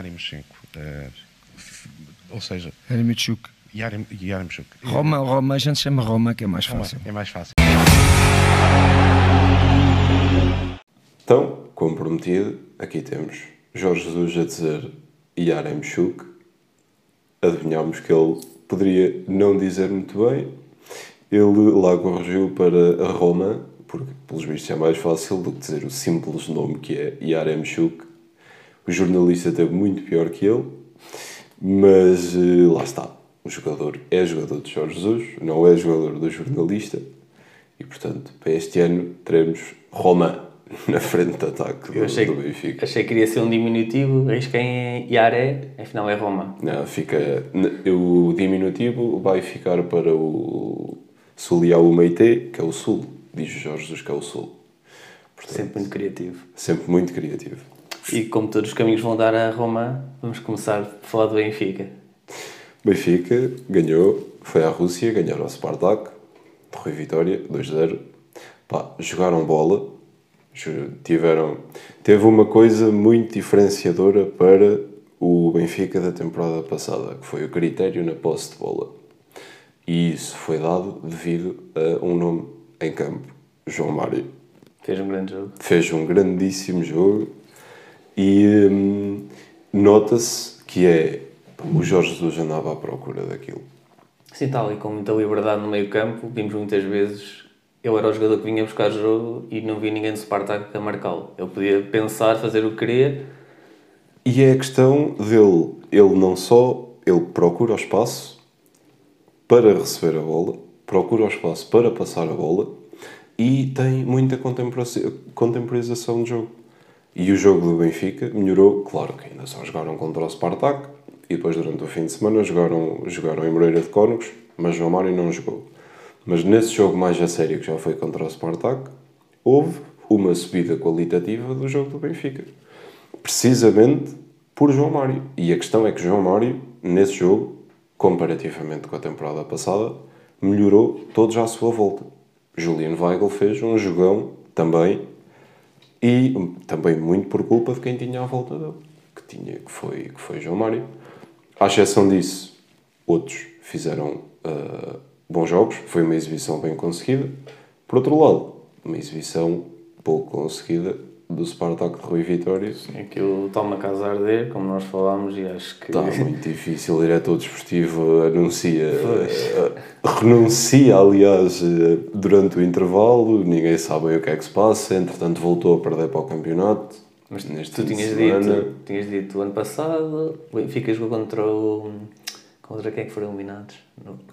Yarimchenko. Uh, ou seja, Yarimchuk. Yarim, Yarimchuk. Roma, Roma, a gente chama Roma, que é mais Roma, fácil. É mais fácil. Então, como prometido, aqui temos Jorge Jesus a dizer Yaremchuk. Adivinhámos que ele poderia não dizer muito bem. Ele lá corrigiu para a Roma, porque pelos vistos é mais fácil do que dizer o simples nome que é Yaremchuk. O jornalista teve muito pior que ele, mas eh, lá está. O jogador é jogador de Jorge Jesus, não é jogador do jornalista. E portanto, para este ano teremos Roma na frente de ataque do, achei, do Benfica. achei que iria ser um diminutivo, arrisquei em Iaré, afinal é Roma. Não, fica. O diminutivo vai ficar para o Suliau Meite, que é o Sul. Diz o Jorge Jesus que é o Sul. Portanto, Sempre muito criativo. sempre muito criativo. E como todos os caminhos vão dar a Roma, vamos começar a falar do Benfica. Benfica ganhou, foi à Rússia, ganharam o Spartak, Rui Vitória, 2-0. Pá, jogaram bola, tiveram. Teve uma coisa muito diferenciadora para o Benfica da temporada passada, que foi o critério na posse de bola. E isso foi dado devido a um nome em campo, João Mário. Fez um grande jogo. Fez um grandíssimo jogo e hum, nota-se que é. O Jorge Jesus andava à procura daquilo. Sim, tal, e com muita liberdade no meio campo, vimos muitas vezes, ele era o jogador que vinha buscar jogo e não vi ninguém do Spartak a marcá-lo. Ele podia pensar, fazer o que queria, E é a questão dele, ele não só ele procura o espaço para receber a bola, procura o espaço para passar a bola e tem muita contemporização de jogo. E o jogo do Benfica melhorou, claro que ainda só jogaram contra o Spartak e depois durante o fim de semana jogaram, jogaram em Moreira de Cónegos, mas João Mário não jogou. Mas nesse jogo mais a sério que já foi contra o Spartak, houve uma subida qualitativa do jogo do Benfica precisamente por João Mário. E a questão é que João Mário, nesse jogo, comparativamente com a temporada passada, melhorou todos à sua volta. Juliano Weigl fez um jogão também, e hum, também muito por culpa de quem tinha à volta dele, que, tinha, que, foi, que foi João Mário. À exceção disso, outros fizeram ah, bons jogos, foi uma exibição bem conseguida. Por outro lado, uma exibição pouco conseguida do Spartak de Rui Vitória. aquilo toma casa a arder, como nós falámos, e acho que... Está muito difícil. O diretor desportivo anuncia, eh, renuncia, aliás, eh, durante o intervalo. Ninguém sabe o que é que se passa. Entretanto, voltou a perder para o campeonato. Mas neste tu tinhas dito, tinhas dito ano passado, o Benfica jogou contra o... Contra quem é que foram eliminados?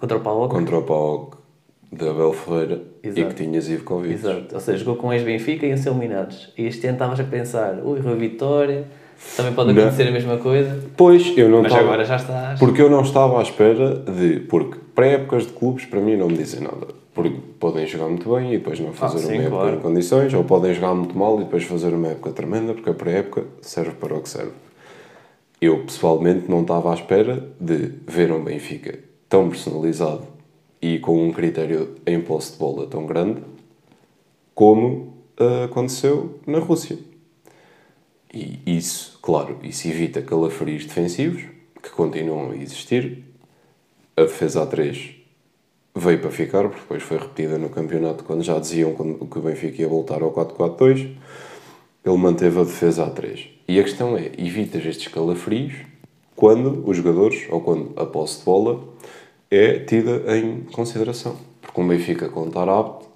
Contra o Paulo? contra o PAOK de Abel Ferreira e Exato. que tinha Zivkovic. Exato, ou seja, jogou com ex-Benfica e iam ser eliminados. E este ano estavas a pensar, ui, Rui Vitória, também pode Não. acontecer a mesma coisa, Pois, eu não mas estava... agora já estás. Porque eu não estava à espera de... Porque pré-épocas de clubes, para mim, não me dizem nada. Porque podem jogar muito bem e depois não fazer Ah, sim, uma época claro. em condições, ou podem jogar muito mal e depois fazer uma época tremenda, porque a pré-época serve para o que serve. Eu, pessoalmente, não estava à espera de ver um Benfica tão personalizado e com um critério em posse de bola tão grande como ah, aconteceu na Rússia. E isso, claro, isso evita calafrios defensivos, que continuam a existir. A defesa A3 veio para ficar, porque depois foi repetida no campeonato, quando já diziam que o Benfica ia voltar ao 4-4-2. Ele manteve a defesa A3. E a questão é, evitas estes calafrios quando os jogadores, ou quando a posse de bola, é tida em consideração. Porque um Benfica com Tarabt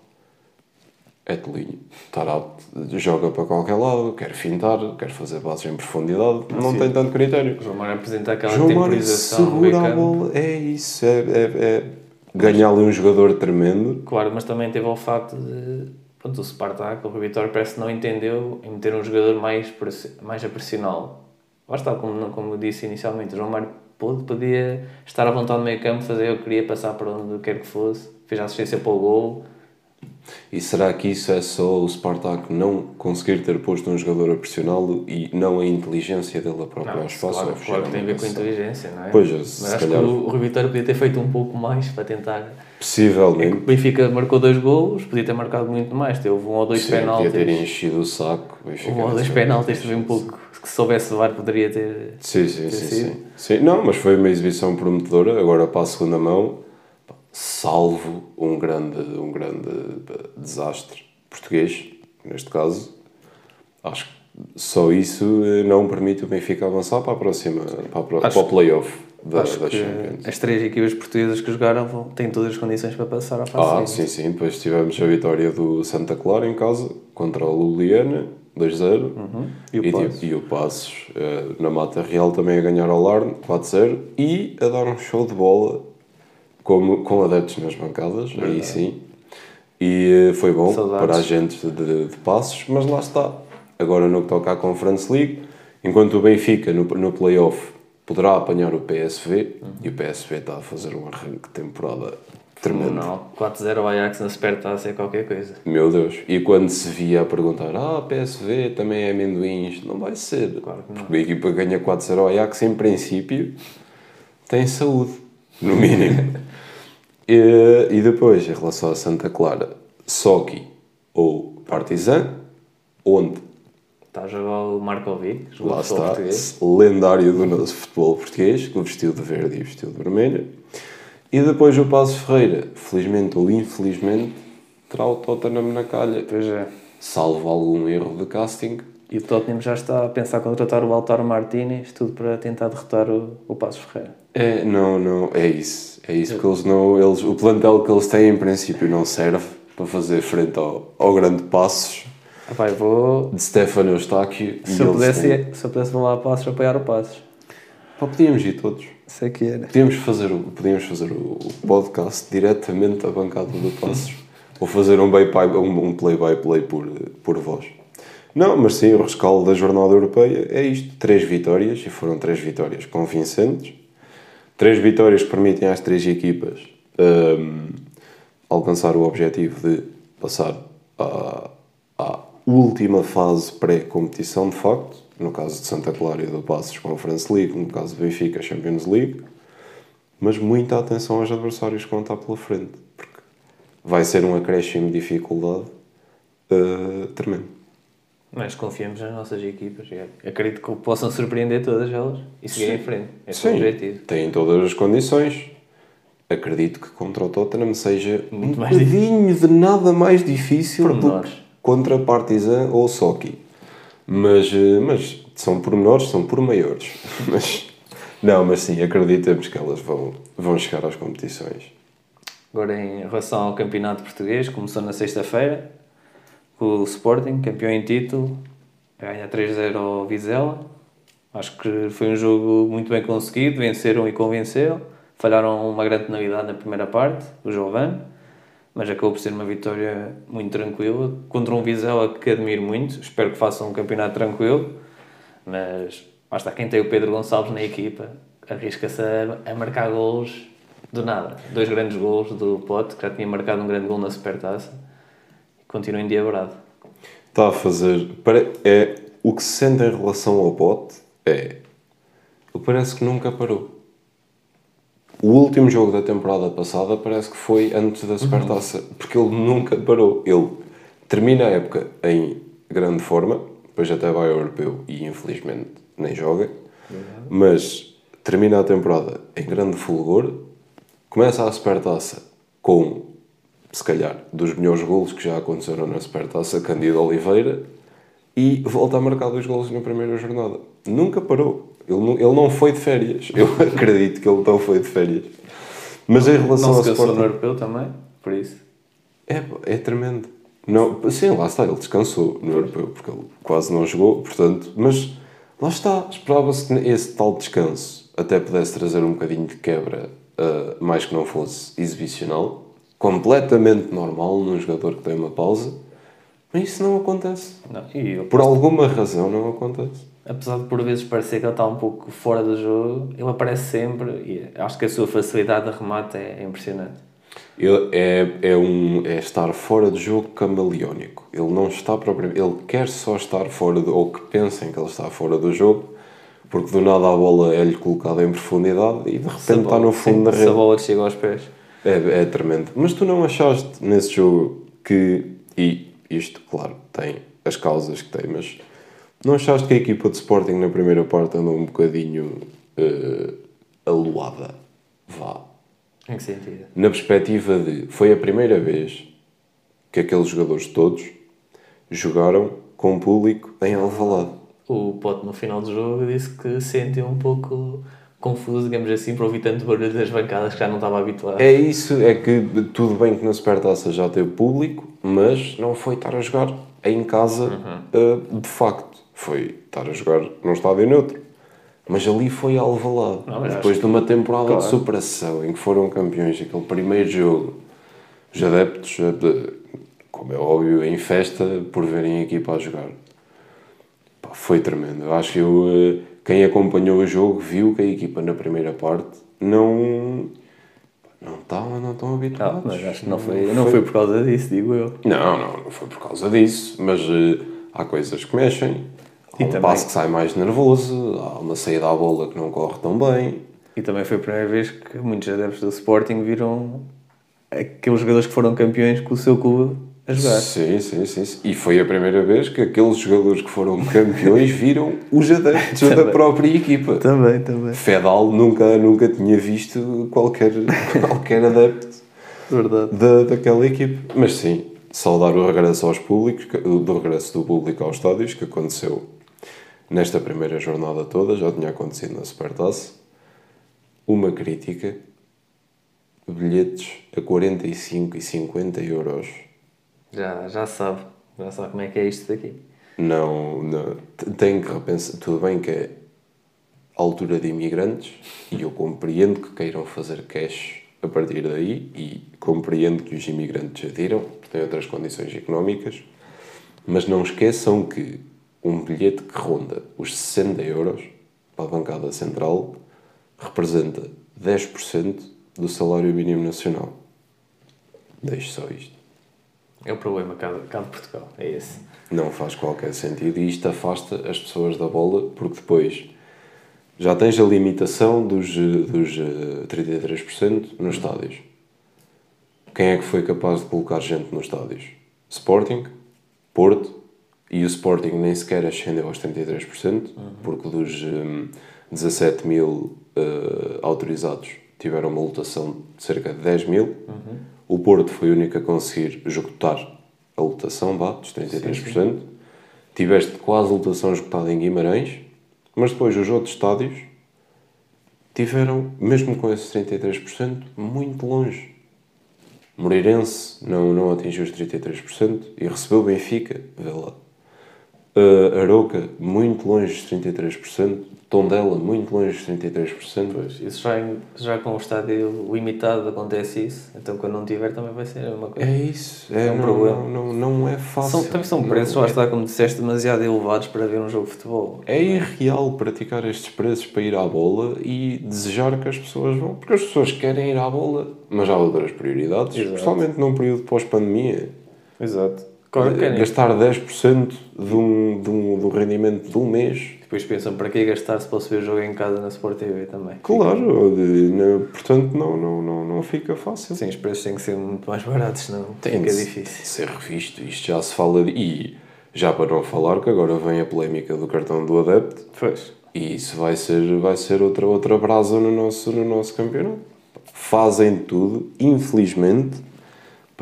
é tolinho. Tarabt joga para qualquer lado, quer fintar, quer fazer bases em profundidade, não Sim. tem tanto critério. O João Mário apresenta aquela João temporização segura a bola, é isso, é, é, é ganhar ali um jogador tremendo. Claro, mas também teve o facto de. Pronto, o Spartak, o Rui Vitória, parece que não entendeu em meter um jogador mais, mais a pressioná-lo. Lá está, como, como eu disse inicialmente, o João Mário podia estar à vontade no meio campo, fazer que queria, passar para onde quer que fosse, fez a assistência para o gol. E será que isso é só o Spartak não conseguir ter posto um jogador a pressioná-lo e não a inteligência dele a procurar Não, espaço? claro, claro que tem a ver com a inteligência, não é? Pois, Mas se acho calhar- que o, Rui Vitória podia ter feito um pouco mais para tentar. É que o Possivelmente. Benfica marcou dois golos, podia ter marcado muito mais. Teve um ou dois Sim, podia ter penaltis. enchido o saco. Um ou dois penaltis também um pouco. Que se soubesse levar, poderia ter. Sim, sim, ter sim, sim, sim. Não, mas foi uma exibição prometedora. Agora para a segunda mão, salvo um grande, um grande pá, desastre português, neste caso. Acho que só isso eh, não permite o Benfica avançar para a próxima, para, a Acho para o playoff da, Acho da que Champions. as três equipas portuguesas que jogaram vão- têm todas as condições para passar à Ah, fase. sim, sim. Depois tivemos a vitória do Santa Clara em casa contra o Luliana, 2-0. Uhum. E o E, Passos. tipo, e o Passos eh, na Mata Real também a ganhar ao Larne, 4-0. E a dar um show de bola como, com adeptos nas bancadas, aí sim. E eh, foi bom Saudades. para a gente de, de Passos, mas lá está. Agora no que toca à Conference League, enquanto o Benfica no, no playoff poderá apanhar o PSV, e o PSV está a fazer um arranque de temporada tremendo. Não, 4-0 ao Ajax na Supertaça é qualquer coisa. Meu Deus. E quando se via a perguntar, ah, PSV também é amendoins, não vai ser. Claro que não. Porque a equipa que ganha 4-0 ao Ajax, em princípio, tem saúde, no mínimo. e, e depois, em relação a Santa Clara, Sochi ou Partizan, onde Está a jogar o Markovic, jogador lá está, português. lendário do nosso futebol português, que vestiu de verde e vestiu de vermelho. E depois o Passo Ferreira, felizmente ou infelizmente, terá o Tottenham na calha. Pois é. salvo algum erro de casting. E o Tottenham já está a pensar contratar o Altaro Martínez, tudo para tentar derrotar o, o Passos Ferreira. É, não, não, é isso. É isso que eles não. Eles, o plantel que eles têm, em princípio, não serve para fazer frente ao, ao grande Passos Ah, pá, vou. de Stefano Eustáquio. Se eu, pudesse, têm- se eu pudesse vou lá a Passos apoiar o Passos. Pá, podíamos ir todos. Sei que era. Podíamos fazer o, podíamos fazer o, podcast diretamente da bancada do Passos. ou fazer um play-by um, play, -by -play por, por voz. Não, mas sim, o rescaldo da jornada europeia é isto. Três vitórias, e foram três vitórias convincentes. Três vitórias permitem às três equipas hum, alcançar o objetivo de passar à, à última fase pré-competição, de facto. No caso de Santa Clara e do Passos, Conference League. No caso do Benfica, Champions League. Mas muita atenção aos adversários que vão estar pela frente. Porque vai ser um acréscimo de dificuldade uh, tremendo. Mas confiamos nas nossas equipas. Acredito que possam surpreender todas elas e seguir em frente. Esse é o objetivo. têm todas as condições. Acredito que contra o Tottenham seja Muito um bocadinho de nada mais difícil do que contra Partizan ou Sochi. Mas, eh, mas são pormenores, são por maiores. mas, não, mas sim, acreditamos que elas vão, vão chegar às competições. Agora, em relação ao campeonato português, começou na sexta-feira o Sporting, campeão em título, ganha 3-0 ao Vizela. Acho que foi um jogo muito bem conseguido, venceram e convenceram. Falharam uma grande penalidade na primeira parte, o Giovane, mas acabou por ser uma vitória muito tranquila contra um Vizela que admiro muito. Espero que façam um campeonato tranquilo, mas basta quem tem o Pedro Gonçalves na equipa, arrisca-se a, a marcar golos do nada. Dois grandes golos do Pote, que já tinha marcado um grande gol na Supertaça, e continua endiabrado. Está a fazer. É, o que se sente em relação ao pote é. Ele parece que nunca parou. O último jogo da temporada passada parece que foi antes da Supertaça, porque ele nunca parou. Ele termina a época em grande forma, depois até vai ao europeu e infelizmente nem joga, mas termina a temporada em grande fulgor, começa a Supertaça com, se calhar, dos melhores golos que já aconteceram na Supertaça, Candido Oliveira, e volta a marcar dois golos na primeira jornada. Nunca parou. Ele não, ele não foi de férias. Eu acredito que ele não foi de férias. Mas em relação Não ao se cansou Sporting... no europeu também, por isso. É, é tremendo. Não, sim, lá está, ele descansou no europeu, porque ele quase não jogou, portanto, mas lá está, esperava-se que esse tal descanso até pudesse trazer um bocadinho de quebra, ah, mais que não fosse exibicional, completamente normal num jogador que tem uma pausa, mas isso não acontece. Não, e ele, Por alguma razão não acontece. apesar de por vezes parecer que ele está um pouco fora do jogo, ele aparece sempre e acho que a sua facilidade de remate é, é impressionante. Ele é, é, um, é estar fora do jogo camaleónico. Ele não está propriamente. Ele quer só estar fora do. ou que pensem que ele está fora do jogo, porque do nada a bola é-lhe colocada em profundidade e de repente está no fundo da Se a rede. bola chega aos pés. É, é tremendo. Mas tu não achaste nesse jogo que. E isto, claro, tem as causas que tem, mas não achaste que a equipa de Sporting na primeira parte andou um bocadinho eh, aluada? Vá. Em que sentido? Na perspectiva de. Foi a primeira vez que aqueles jogadores todos jogaram com o público em Alvalade. O Pote no final do jogo disse que se sentiu um pouco confuso, digamos assim, por ouvir tanto barulho das bancadas que já não estava habituado. É isso, é que tudo bem que na Supertaça já teve público, mas não foi estar a jogar em casa uh, de facto. Foi estar a jogar num estádio neutro. Mas ali foi Alvalade. Não, Depois de uma temporada claro. de superação em que foram campeões, aquele primeiro jogo, os adeptos, de- como é óbvio, em festa por verem a equipa a jogar. Pá, foi tremendo. Eu acho que eu, eh, quem acompanhou o jogo viu que a equipa na primeira parte não não estavam não estão Ah, habituados. mas acho que não foi, não foi por causa disso, digo eu. Não, não, não foi por causa disso, mas eh, há coisas que mexem. Há E um também- passo que sai mais nervoso, há uma saída à bola que não corre tão bem. E também foi a primeira vez que muitos adeptos do Sporting viram aqueles jogadores que foram campeões com o seu clube a jogar. Sim, sim, sim, sim. E foi a primeira vez que aqueles jogadores que foram campeões viram os adeptos da própria equipa. Também, também. Fedal nunca, nunca tinha visto qualquer, qualquer adepto Verdade. da, daquela equipe. Mas sim, saudar o regresso aos públicos, do regresso do público aos estádios, que aconteceu nesta primeira jornada toda, já tinha acontecido na Supertaça. Uma crítica, bilhetes a 45 e 50 euros. Já, já sabe. Já sabe como é que é isto daqui. Não, não t- tem que repensar. Tudo bem que é altura de imigrantes e eu compreendo que queiram fazer cash a partir daí e compreendo que os imigrantes adiram, porque têm outras condições económicas, mas não esqueçam que um bilhete que ronda os 60 euros para a bancada central representa 10% do salário mínimo nacional. Deixe só isto. É o problema cá, cá de Portugal. É esse. Não faz qualquer sentido e isto afasta as pessoas da bola porque depois já tens a limitação dos, eh, dos eh, 33% nos estádios. Quem é que foi capaz de colocar gente nos estádios? Sporting, Porto e o Sporting nem sequer ascendeu aos 33% porque dos eh, 17 mil eh, autorizados tiveram uma lotação de cerca de 10 mil. O Porto foi o único a conseguir esgotar a lotação, vá, dos 33%. Tiveste quase a lotação esgotada em Guimarães, mas depois os outros estádios tiveram, mesmo com esses 33%, muito longe. Moreirense não, não atingiu os 33% e recebeu Benfica, vê lá. Uh, Aroca, muito longe dos 33%. Tondela, muito longe dos 33%. Pois, isso já, em- já com o estádio limitado acontece isso. Então quando não tiver também vai ser a mesma coisa. É isso. É, É um não, problema. Não, não, não é fácil. São, também são preços, é. lá está, como disseste, demasiado elevados para ver um jogo de futebol. É irreal praticar estes preços para ir à bola e desejar que as pessoas vão. Porque as pessoas querem ir à bola, mas há outras prioridades, Exato. especialmente num período pós-pandemia. Exato. Claro querem. Gastar 10% de um, de um, do rendimento de um mês. Depois pensam para que gastar se posso ver o jogo em casa na Sport TV também. Claro, não- portanto não, não, não, não fica fácil. Sim, os preços têm que ser muito mais baratos, senão Tem fica difícil. ser revisto. Isto já se fala. De, e já para não falar que agora vem a polémica do cartão do adepto. Pois. E isso vai ser, vai ser outra, outra brasa no nosso, no nosso campeonato. Fazem tudo, infelizmente,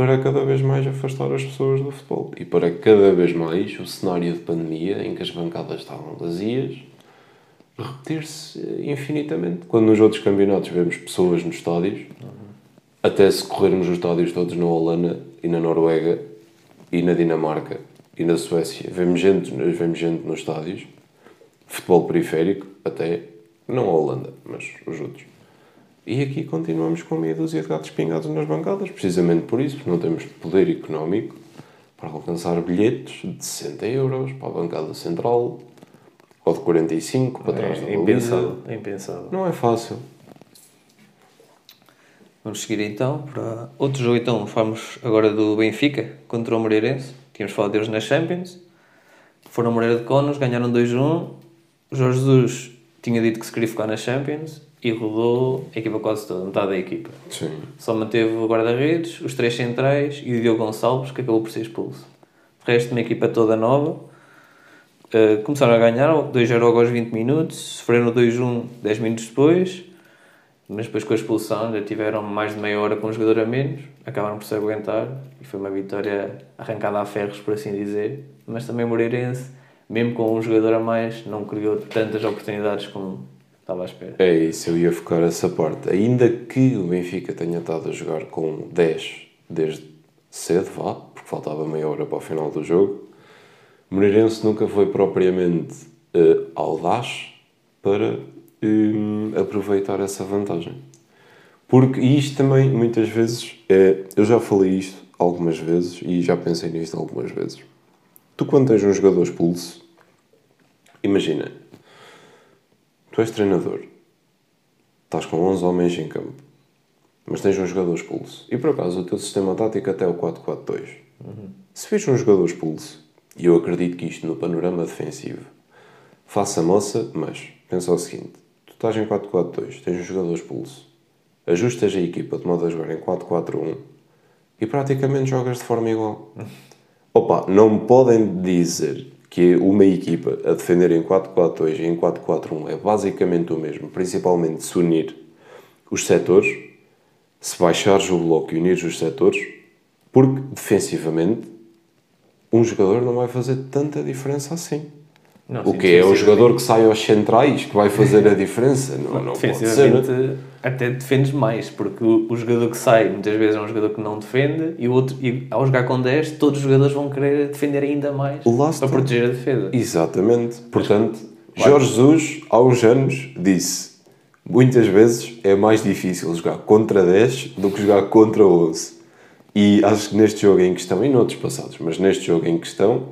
para cada vez mais afastar as pessoas do futebol. E para cada vez mais o cenário de pandemia, em que as bancadas estavam vazias, repetir-se infinitamente. Quando nos outros campeonatos vemos pessoas nos estádios, até se corrermos os estádios todos na Holanda e na Noruega e na Dinamarca e na Suécia, vemos gente, vemos gente nos estádios, futebol periférico, até, não a Holanda, mas os outros. E aqui continuamos com meia dúzia de gatos pingados nas bancadas, precisamente por isso, porque não temos poder económico para alcançar bilhetes de 60 euros para a bancada central ou de 45 para trás da É baliza. impensável. É impensável. Não é fácil. Vamos seguir então para outro jogo. Então, falamos agora do Benfica contra o Moreirense. Tínhamos falado deles na Champions. Foram Moreira de Conos, ganharam 2-1. O Jorge Jesus tinha dito que se queria ficar na Champions e rodou a equipa quase toda, metade da equipa. Sim. Só manteve o guarda-redes, os três centrais e o Diogo Gonçalves, que acabou por ser expulso. De resto, uma equipa toda nova. Uh, começaram a ganhar 2-0 aos 20 minutos, sofreram 2-1 10 minutos depois, mas depois com a expulsão já tiveram mais de meia hora com um jogador a menos, acabaram por se aguentar e foi uma vitória arrancada a ferros, por assim dizer. Mas também o Moreirense, mesmo com um jogador a mais, não criou tantas oportunidades como estava à espera. É isso, eu ia focar essa parte. Ainda que o Benfica tenha estado a jogar com 10 desde cedo, vá, porque faltava meia hora para o final do jogo, Moreirense nunca foi propriamente uh, audaz para um, aproveitar essa vantagem. Porque isto também, muitas vezes, é, eu já falei isto algumas vezes e já pensei nisto algumas vezes. Tu, quando tens um jogador expulso, imagina, tu és treinador, estás com 11 homens em campo, mas tens um jogador expulso, e por acaso o teu sistema tático até é o 4-4-2. Uhum. Se vês um jogador expulso, e eu acredito que isto no panorama defensivo faça moça, mas pensa o seguinte: tu estás em 4-4-2, tens um jogador expulso, ajustas a equipa de modo a jogar em 4-4-1 e praticamente jogas de forma igual. Opa, não me podem dizer que uma equipa a defender em 4-4-2 e em 4-4-1 é basicamente o mesmo, principalmente se unir os setores, se baixares o bloco e unires os setores, porque defensivamente um jogador não vai fazer tanta diferença assim. Não, o que é o jogador que sai aos centrais que vai fazer a diferença? Não, não pode ser. Defensivamente, né? até defendes mais, porque o, o jogador que sai muitas vezes é um jogador que não defende e, o outro, e ao jogar com 10, todos os jogadores vão querer defender ainda mais para proteger a defesa. Exatamente. Portanto, Jorge Jesus, há uns anos, disse: muitas vezes é mais difícil jogar contra 10 do que jogar contra 11. E acho que neste jogo em questão, e noutros passados, mas neste jogo em questão,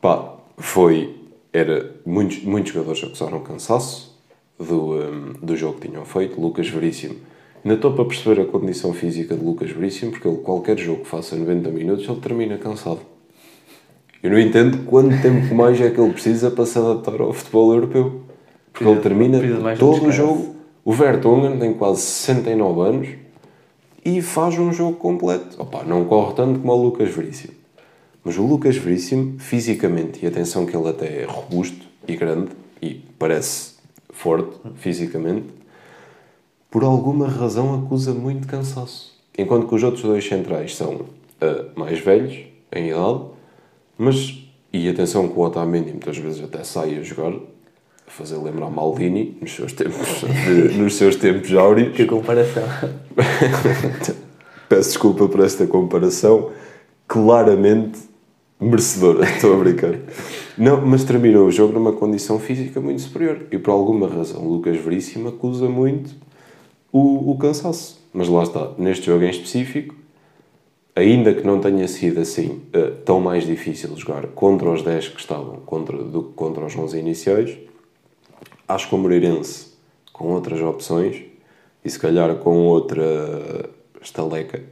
pá, foi. Era muitos, muitos jogadores acusaram cansaço do, hum, do jogo que tinham feito. Lucas Veríssimo. Ainda estou para perceber a condição física de Lucas Veríssimo, porque ele, qualquer jogo que faça 90 minutos, ele termina cansado. Eu não entendo quanto tempo mais é que ele precisa para se adaptar ao futebol europeu. Porque Precisa- ele termina um todo o jogo. O Vertonghen tem quase 69 anos e faz um jogo completo. Opa, não corre tanto como o Lucas Veríssimo. Mas o Lucas Veríssimo, fisicamente, e atenção que ele até é robusto e grande e parece forte fisicamente, por alguma razão acusa muito cansaço. Enquanto que os outros dois centrais são ah, mais velhos em idade, mas, e atenção que o Otamendi muitas vezes até sai a jogar, a fazer lembrar Maldini nos seus tempos, de- nos seus tempos áureos. Que comparação. Peço desculpa por esta comparação, claramente merecedora, estou a brincar. Não, mas terminou o jogo numa condição física muito superior e por alguma razão o Lucas Veríssimo acusa muito o, o cansaço. Mas lá está, neste jogo em específico, ainda que não tenha sido assim eh, tão mais difícil jogar contra os 10 que estavam contra, do que contra os 11 iniciais, acho que o Moreirense, com outras opções e se calhar com outra estaleca,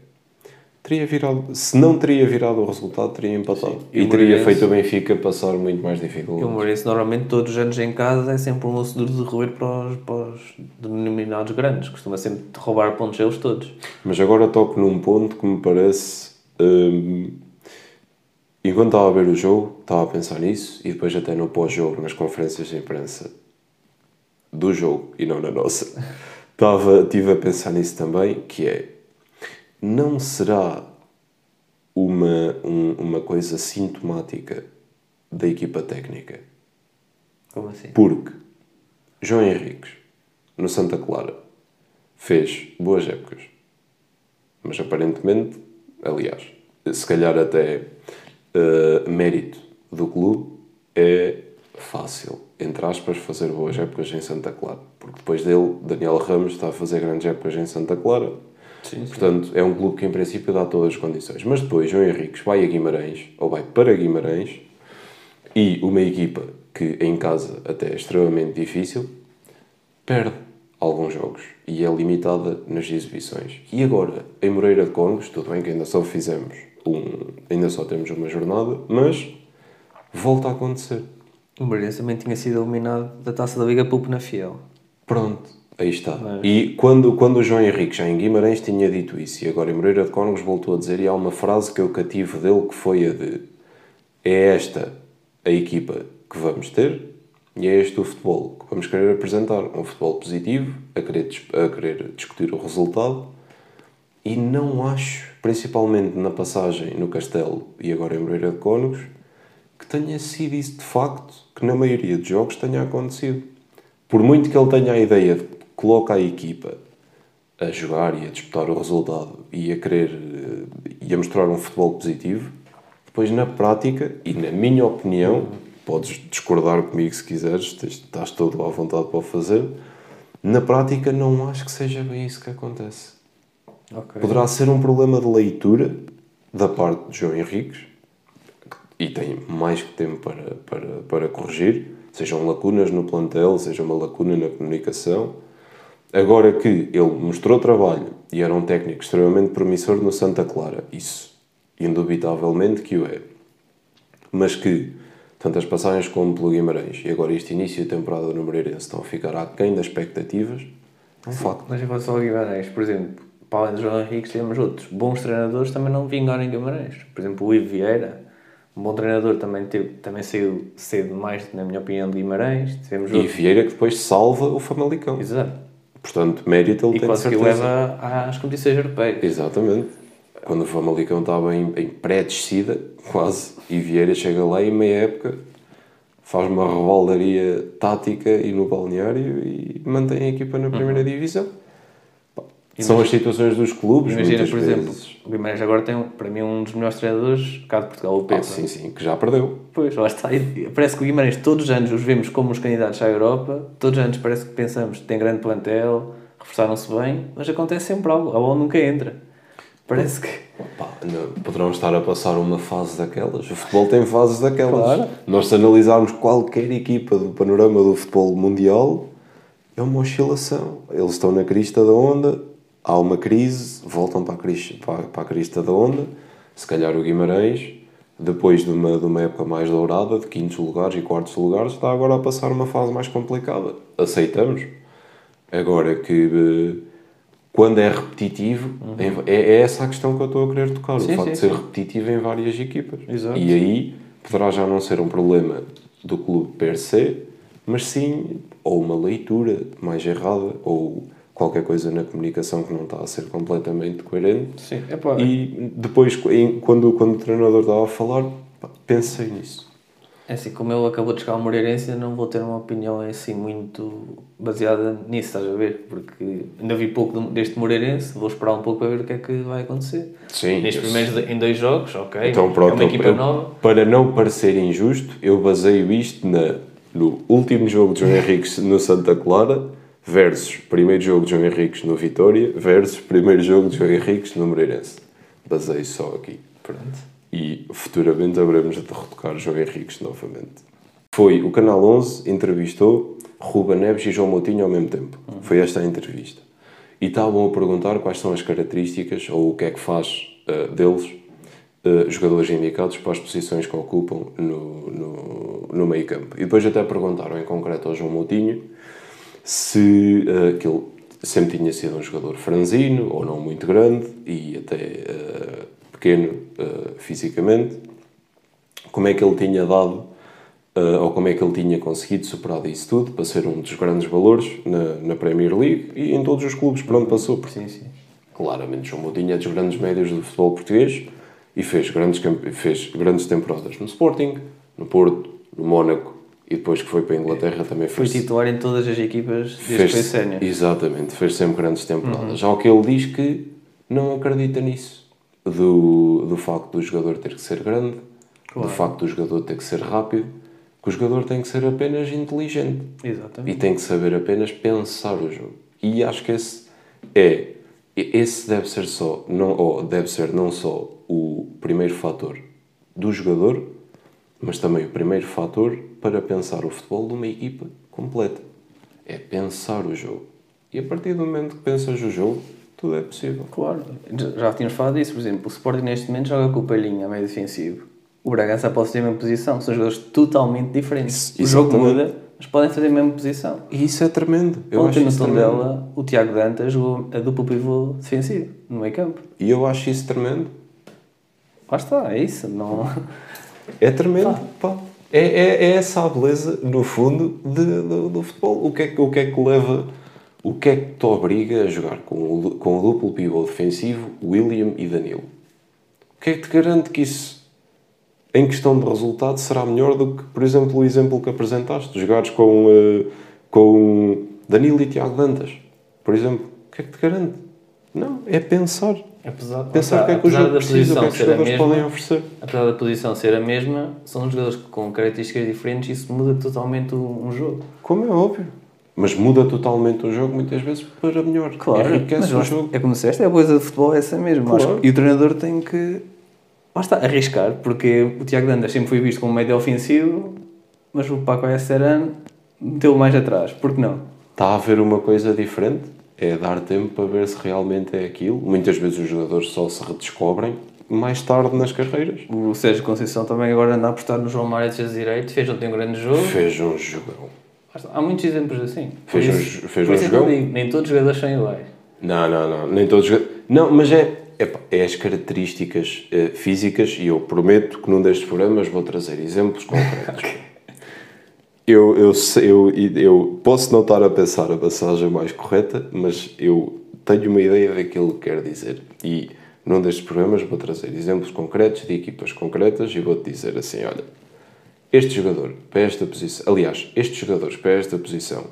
teria virado, se não teria virado o resultado, teria empatado. E E, o teria Moreirense- feito o Benfica passar muito mais E o. Moreirense normalmente todos os anos em casa é sempre um osso duro de roer para os, para os denominados grandes. Costuma sempre roubar pontos eles todos. Mas agora toco num ponto que me parece. hum, enquanto estava a ver o jogo, estava a pensar nisso e depois, até no pós-jogo, nas conferências de imprensa do jogo e não na nossa, estava, estive a pensar nisso também. Que é: não será uma, um- uma coisa sintomática da equipa técnica? Como assim? Porque João Henriques, no Santa Clara, fez boas épocas. Mas aparentemente, aliás, se calhar até eh, mérito do clube, é fácil, entre aspas, fazer boas épocas em Santa Clara. Porque depois dele, Daniel Ramos está a fazer grandes épocas em Santa Clara. Sim, sim. Portanto, é um clube que em princípio dá todas as condições. Mas depois, João Henriques vai a Guimarães, ou vai para Guimarães, e uma equipa que em casa até é extremamente difícil, perde. alguns jogos e é limitada nas exibições. E agora, em Moreira de Cónegos, tudo bem que ainda só fizemos um, ainda só temos uma jornada, mas volta a acontecer. O Moreirense também tinha sido eliminado da Taça da Liga pelo Penafiel. Pronto, aí está. Mas- E quando, quando o João Henrique já em Guimarães tinha dito isso, e agora em Moreira de Cónegos voltou a dizer, e há uma frase que eu cativo dele que foi a de é esta a equipa que vamos ter e é este o futebol que vamos querer apresentar. Um futebol positivo, a querer, a querer discutir o resultado e não acho, principalmente na passagem no Castelo e agora em Moreira de Cónegos, que tenha sido isso de facto que na maioria dos jogos tenha acontecido. Por muito que ele tenha a ideia de coloca a equipa a jogar e a disputar o resultado e a querer eh, e a mostrar um futebol positivo, depois na prática, e na minha opinião, podes discordar comigo se quiseres, estás todo à vontade para o fazer, na prática não acho que seja bem isso que acontece. Ok. Poderá ser um problema de leitura da parte de João Henriques e tem mais que tempo para, para, para corrigir, sejam lacunas no plantel, seja uma lacuna na comunicação. Agora que ele mostrou trabalho e era um técnico extremamente promissor no Santa Clara, isso indubitavelmente que o é, mas que tantas passagens como pelo Guimarães e agora este início de temporada no Moreirense estão a ficar aquém das expectativas, um facto. Mas em relação ao Guimarães, por exemplo, para além do João Henrique, temos outros bons treinadores também não vingaram em Guimarães. Por exemplo, o Ivo Vieira, um bom treinador, também, teve, também saiu cedo demais, na minha opinião, de Guimarães. Tivemos E outros. Vieira que depois salva o Famalicão. Exato. Portanto, mérito ele E tem quase que leva às competições europeias. Exatamente. Quando o Famalicão estava em, em pré-descida, quase, e Vieira chega lá e, em meia época, faz uma revaldaria tática e no balneário e mantém a equipa na primeira Uhum. divisão. São as situações dos clubes, Imagina, por exemplo, vezes. o Guimarães agora tem, para mim, um dos melhores treinadores cá de Portugal, o Pepe. Ah, sim, sim, que já perdeu. Pois, lá está. E Parece que o Guimarães, todos os anos, os vemos como os candidatos à Europa, todos os anos parece que pensamos que tem grande plantel, reforçaram-se bem, mas acontece sempre algo, a bola nunca entra. Parece que. Não- poderão estar a passar uma fase daquelas. O futebol tem fases daquelas. Claro. Nós, se analisarmos qualquer equipa do panorama do futebol mundial, é uma oscilação. Eles estão na crista da onda, há uma crise, voltam para a, crista, para, para a crista da onda. Se calhar o Guimarães, depois de uma, de uma época mais dourada, de quintos lugares e quartos lugares, está agora a passar uma fase mais complicada. Aceitamos. Agora que. eh, quando é repetitivo, é, é essa a questão que eu estou a querer tocar. Uhum. Sim, o facto sim, de ser sim. repetitivo em várias equipas. Exato. E aí poderá já não ser um problema do clube per se, mas sim ou uma leitura mais errada ou qualquer coisa na comunicação que não está a ser completamente coerente. Sim, é pá. E depois, quando, quando o treinador estava a falar, pensei nisso. É assim, como ele acabou de chegar ao Moreirense, eu não vou ter uma opinião assim muito baseada nisso, estás a ver? Porque ainda vi pouco deste Moreirense, vou esperar um pouco para ver o que é que vai acontecer. Sim, Nestes eu- primeiros, em dois jogos, ok. Então pronto, é uma equipa eu- nova. para não parecer injusto, eu baseio isto na, no último jogo de João Henriques no Santa Clara versus primeiro jogo de João Henriques no Vitória versus primeiro jogo de João Henriques no Moreirense. Baseio só aqui. Pronto. E futuramente haveremos de retocar João Henriques novamente. Foi o Canal 11 entrevistou Ruba Neves e João Moutinho ao mesmo tempo. Foi esta a entrevista. E estavam a perguntar quais são as características ou o que é que faz eh, deles eh, jogadores indicados para as posições que ocupam no, no, no meio campo. E depois até perguntaram em concreto ao João Moutinho se eh, que ele sempre tinha sido um jogador franzino ou não muito grande e até eh, pequeno eh, fisicamente, como é que ele tinha dado eh, ou como é que ele tinha conseguido superar isso tudo para ser um dos grandes valores na, na Premier League e em todos os clubes por onde passou. Sim, sim. claramente João Moutinho é dos grandes médios do futebol português e fez grandes, fez grandes temporadas no Sporting, no Porto, no Mónaco e depois que foi para a Inglaterra também Foi fez titular em todas as equipas desde que fez foi sénior. Exatamente, fez sempre grandes temporadas. Ao que ele diz que não acredita nisso. Do, do facto do jogador ter que ser grande, Claro. do facto do jogador ter que ser rápido, que o jogador tem que ser apenas inteligente e Exatamente. tem que saber apenas pensar o jogo. E acho que esse é esse deve ser só não ou deve ser não só o primeiro fator do jogador, mas também o primeiro fator para pensar o futebol de uma equipa completa. É pensar o jogo. E a partir do momento que pensas o jogo, tudo é possível. Claro, já tínhamos falado disso, por exemplo, o Sporting neste momento joga com o Palhinha, meio defensivo. O Bragança pode ter a mesma posição, são jogadores totalmente diferentes. O jogo muda, mas podem fazer a mesma posição. E isso é tremendo. Eu acho Ontem no isso tremendo. Tondela, o Tiago Dantas jogou a duplo pivô defensivo, no meio campo. E eu acho isso tremendo. Lá está, é isso. Não... É tremendo, pá. É, é, é essa a beleza, no fundo, de, do, do futebol. O que, é, que- o que é que leva... O que é que te obriga a jogar com o, com o duplo pivô defensivo, William e Danilo? O que é que te garante que isso, em questão de resultado, será melhor do que, por exemplo, o exemplo que apresentaste? Jogares com, eh, com Danilo e Tiago Dantas, por exemplo. O que é que te garante? Não, é pensar. Apesar, Pensar o que é que o apesar jogo da precisa, o que é que os posição ser a jogadores mesma, podem oferecer. Apesar da posição ser a mesma, são jogadores com características diferentes e isso muda totalmente um jogo. Como é óbvio. Mas muda totalmente o jogo, muitas vezes, para melhor. Claro, Enriquece mas o jogo. é como disseste, é a coisa de futebol é essa mesmo. Claro. E o treinador tem que lá está, arriscar, porque o Tiago Dantas sempre foi visto como médio ofensivo, mas o Paco Esseran meteu mais atrás, por que não? Está a haver uma coisa diferente. É dar tempo para ver se realmente é aquilo. Muitas vezes os jogadores só se redescobrem mais tarde nas carreiras. O Sérgio Conceição também agora anda a apostar no João Mário de direito, fez ontem um grande jogo. Fez um jogão. Há muitos exemplos assim. Fez um isso- jo- fez um é jogão. digo, nem todos os jogadores são iguais. Não, não, não. Nem todos. Não, mas é, epá, é as características eh, físicas e eu prometo que num destes programas vou trazer exemplos concretos. eu, eu, eu, eu posso não estar a pensar a passagem mais correta, mas eu tenho uma ideia daquilo que quer dizer. E num destes programas vou trazer exemplos concretos de equipas concretas e vou-te dizer assim: olha, este jogador para esta posição, aliás, estes jogadores para esta posição,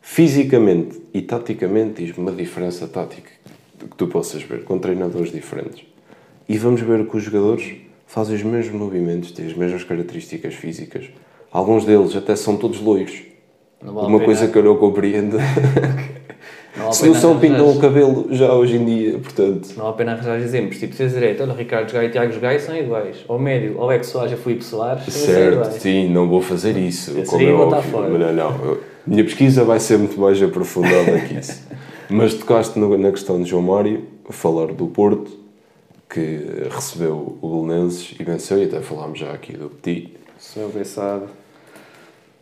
fisicamente e taticamente, diz-me uma diferença tática que tu possas ver com treinadores diferentes. E vamos ver que os jogadores fazem os mesmos movimentos, têm as mesmas características físicas. Alguns deles até são todos loiros. Vale Uma coisa que eu não compreendo. não vale Se não são pintam o cabelo já hoje em dia, portanto. Não vale a pena arranjar exemplos. Tipo, se direito, olha, Ricardo Gai e Tiago Gai são iguais. Ao médio, ao Ex Soares e Filipe Soares Certo, sim, não vou fazer isso. Esse como é estar óbvio. fora. Não, não. eu- minha pesquisa vai ser muito mais aprofundada que isso. Mas tocaste na questão de João Mário, falar do Porto, que recebeu o Belenenses e venceu, e até falámos já aqui do Petit. Sou pensado.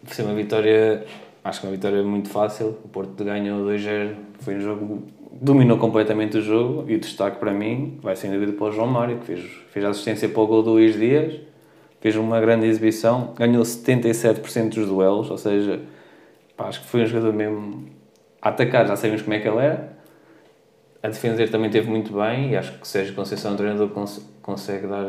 Ser uma vitória, acho que uma vitória muito fácil. O Porto ganhou 2-0. Foi um jogo. Dominou completamente o jogo. E o destaque para mim vai sem dúvida para o João Mário, que fez, fez assistência para o gol do Luís Dias. Fez uma grande exibição. Ganhou 77% dos duelos. Ou seja, pá, acho que foi um jogador mesmo a atacar. Já sabemos como é que ele era. A defender também teve muito bem. E acho que Sérgio Conceição, o treinador, cons consegue dar.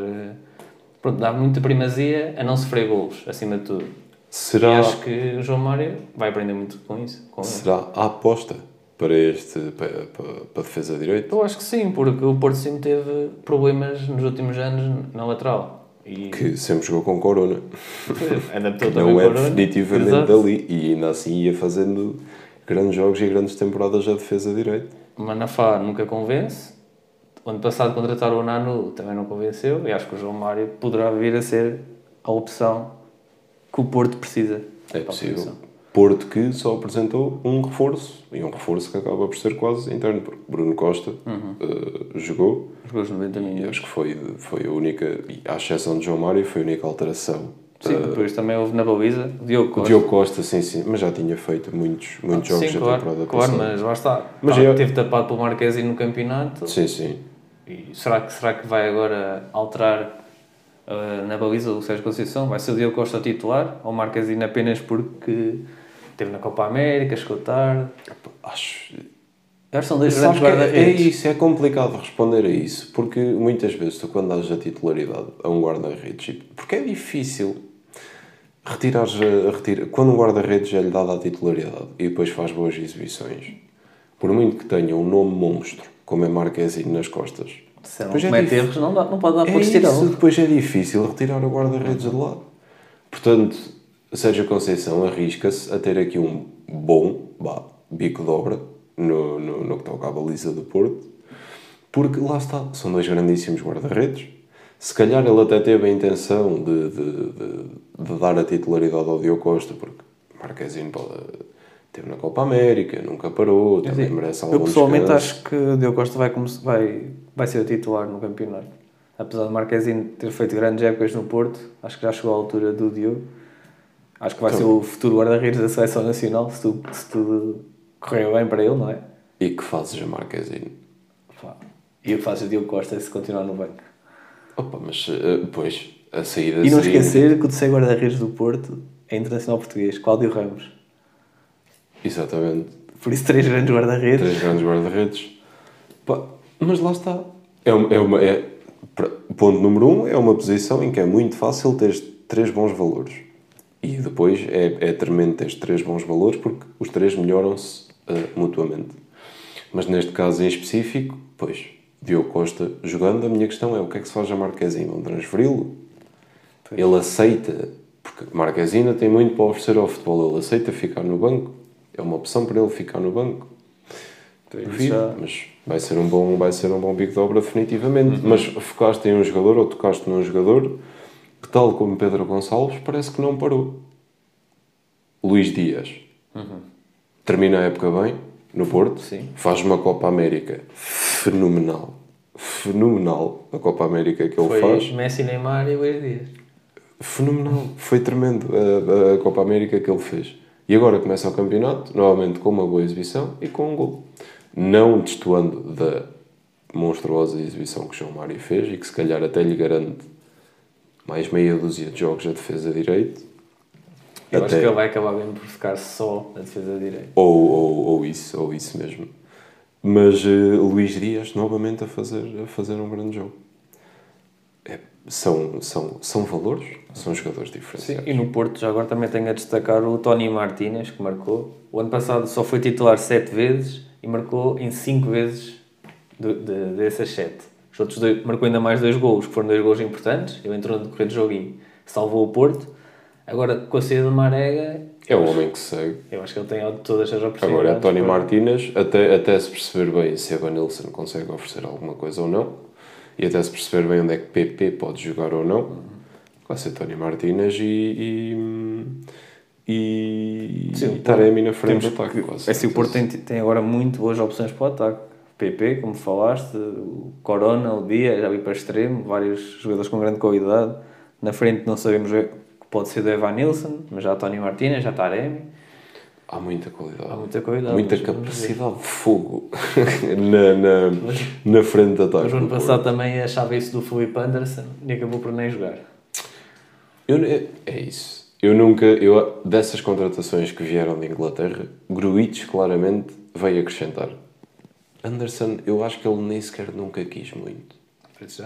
Pronto, dá muita primazia a não sofrer golos, acima de tudo. E Será, acho que o João Mário vai aprender muito com isso. Com ele. será a aposta para, este, para, para, para a defesa direita? Eu acho que sim, porque o Porto sempre teve problemas nos últimos anos na lateral. E Que sempre jogou com Corona. adaptou também Não é Corona. definitivamente Exato. dali. E ainda assim ia fazendo grandes jogos e grandes temporadas a defesa direita. O Manafá nunca convence. O ano passado contrataram o Nanu também não convenceu. E acho que o João Mário poderá vir a ser a opção que o Porto precisa. É a possível. Porto que só apresentou um reforço, e um reforço que acaba por ser quase interno, porque Bruno Costa Uhum. eh, jogou, Jogou os 90 e minutos. acho que foi, foi a única, à exceção de João Mário, foi a única alteração. Sim, Eh, depois também houve na baliza o Diogo Costa. Diogo Costa, sim, sim, mas já tinha feito muitos, muitos jogos Sim, da claro, temporada claro, passada. mas lá está. Mas Tá, eu- Teve tapado pelo Marquesi no campeonato. Sim, sim. E será que, será que vai agora alterar uh, na baliza o Sérgio Conceição? Vai ser o Diogo Costa titular ou o Marquezine apenas porque esteve na Copa América, chegou tarde? Acho, são dois grandes é, é guarda-redes. isso, é complicado responder a isso, porque muitas vezes tu quando dás a titularidade a um guarda-redes, porque é difícil retirares a, retira, quando um guarda-redes é lhe dado a titularidade e depois faz boas exibições, por muito que tenha um nome monstro, como é Marquezine nas costas, Se não Depois é comete difícil. erros, não, dá, não pode dar é para isso, tirá-lo. depois é difícil retirar o guarda-redes de lado. Portanto, Sérgio Conceição arrisca-se a ter aqui um bom vá, bico de obra no, no, no que toca à baliza do Porto, porque lá está, são dois grandíssimos guarda-redes. Se calhar ele até teve a intenção de, de, de, de dar a titularidade ao Diogo Costa, porque Marquezine pode, Teve na Copa América, nunca parou, também merece algum Eu pessoalmente descanso. acho que o Diogo Costa vai, vai, vai ser o titular no campeonato. Apesar de Marquezine ter feito grandes épocas no Porto, acho que já chegou à altura do Diogo. Acho que vai Então- ser o futuro guarda-redes da seleção nacional, se tudo, se tudo correr bem para ele, não é? E que fazes a Marquezine? E o que faz o Diogo Costa se continuar no banco. Opa, mas, eh, pois, a saída E não esquecer que o terceiro guarda-redes do Porto é internacional português, Cláudio Ramos. Exatamente. Por isso, três grandes guarda-redes. Três grandes guarda-redes. Mas lá está. É uma, é uma, é, ponto número um, é uma posição em que é muito fácil ter três bons valores. E depois é, é tremendo ter três bons valores porque os três melhoram-se eh, mutuamente. Mas neste caso em específico, pois, Diogo Costa jogando, a minha questão é o que é que se faz a Marquezine? Vão transferi-lo? Ele aceita, porque Marquezine tem muito para oferecer ao futebol, ele aceita ficar no banco. É uma opção para ele ficar no banco. Já- mas vai ser um bom, vai ser um bom bico de obra definitivamente. Mas focaste em um jogador ou tocaste num jogador que, tal como Pedro Gonçalves, parece que não parou. Luís Dias termina a época bem no Porto, Sim. faz uma Copa América fenomenal. Fenomenal a Copa América que ele Foi faz. Messi, Neymar e Luís Dias. Fenomenal. Foi tremendo a, a Copa América que ele fez. E agora começa o campeonato, novamente com uma boa exibição e com um gol. Não destoando da monstruosa exibição que o João Mário fez e que se calhar até lhe garante mais meia dúzia de jogos a defesa direito. Eu acho Até- que ele vai acabar mesmo por ficar só na defesa direita. Ou, ou, ou isso, ou isso mesmo. Mas eh, Luís Dias novamente a fazer, a fazer um grande jogo. É, são, são, são valores, são jogadores Sim, diferenciados. e no Porto já agora também tenho a destacar o Tony Martínez, que marcou. O ano passado só foi titular 7 vezes e marcou em 5 vezes de, de- dessas 7. Os outros dois, marcou ainda mais dois golos, que foram dois golos importantes. Ele entrou no decorrer do joguinho, salvou o Porto. Agora, com a saída de Marega, É o homem que segue. eu acho que ele tem todas as oportunidades. Agora, Tony para- Martínez, até, até se perceber bem se Evanilson consegue oferecer alguma coisa ou não, e até se perceber bem onde é que PP pode jogar ou não, vai ser Tony Martínez e. e. e, Sim, Taremi na frente do ataque. quase É assim, o Porto tem, tem agora muito boas opções para o ataque. PP, como falaste, o Corona, o Dia, já vi para extremo, vários jogadores com grande qualidade. Na frente não sabemos pode ser do Evan Nilsson, mas já Tony Martínez, já Taremi. Há muita qualidade. Há muita qualidade, Muita mas capacidade de fogo na, na, na frente de ataque. Mas o ano do passado também achava isso do Felipe Anderson e acabou por nem jogar. Eu, é, isso. Eu nunca, eu, dessas contratações que vieram de Inglaterra, Gruitch claramente veio acrescentar. Anderson, eu acho que ele nem sequer nunca quis muito.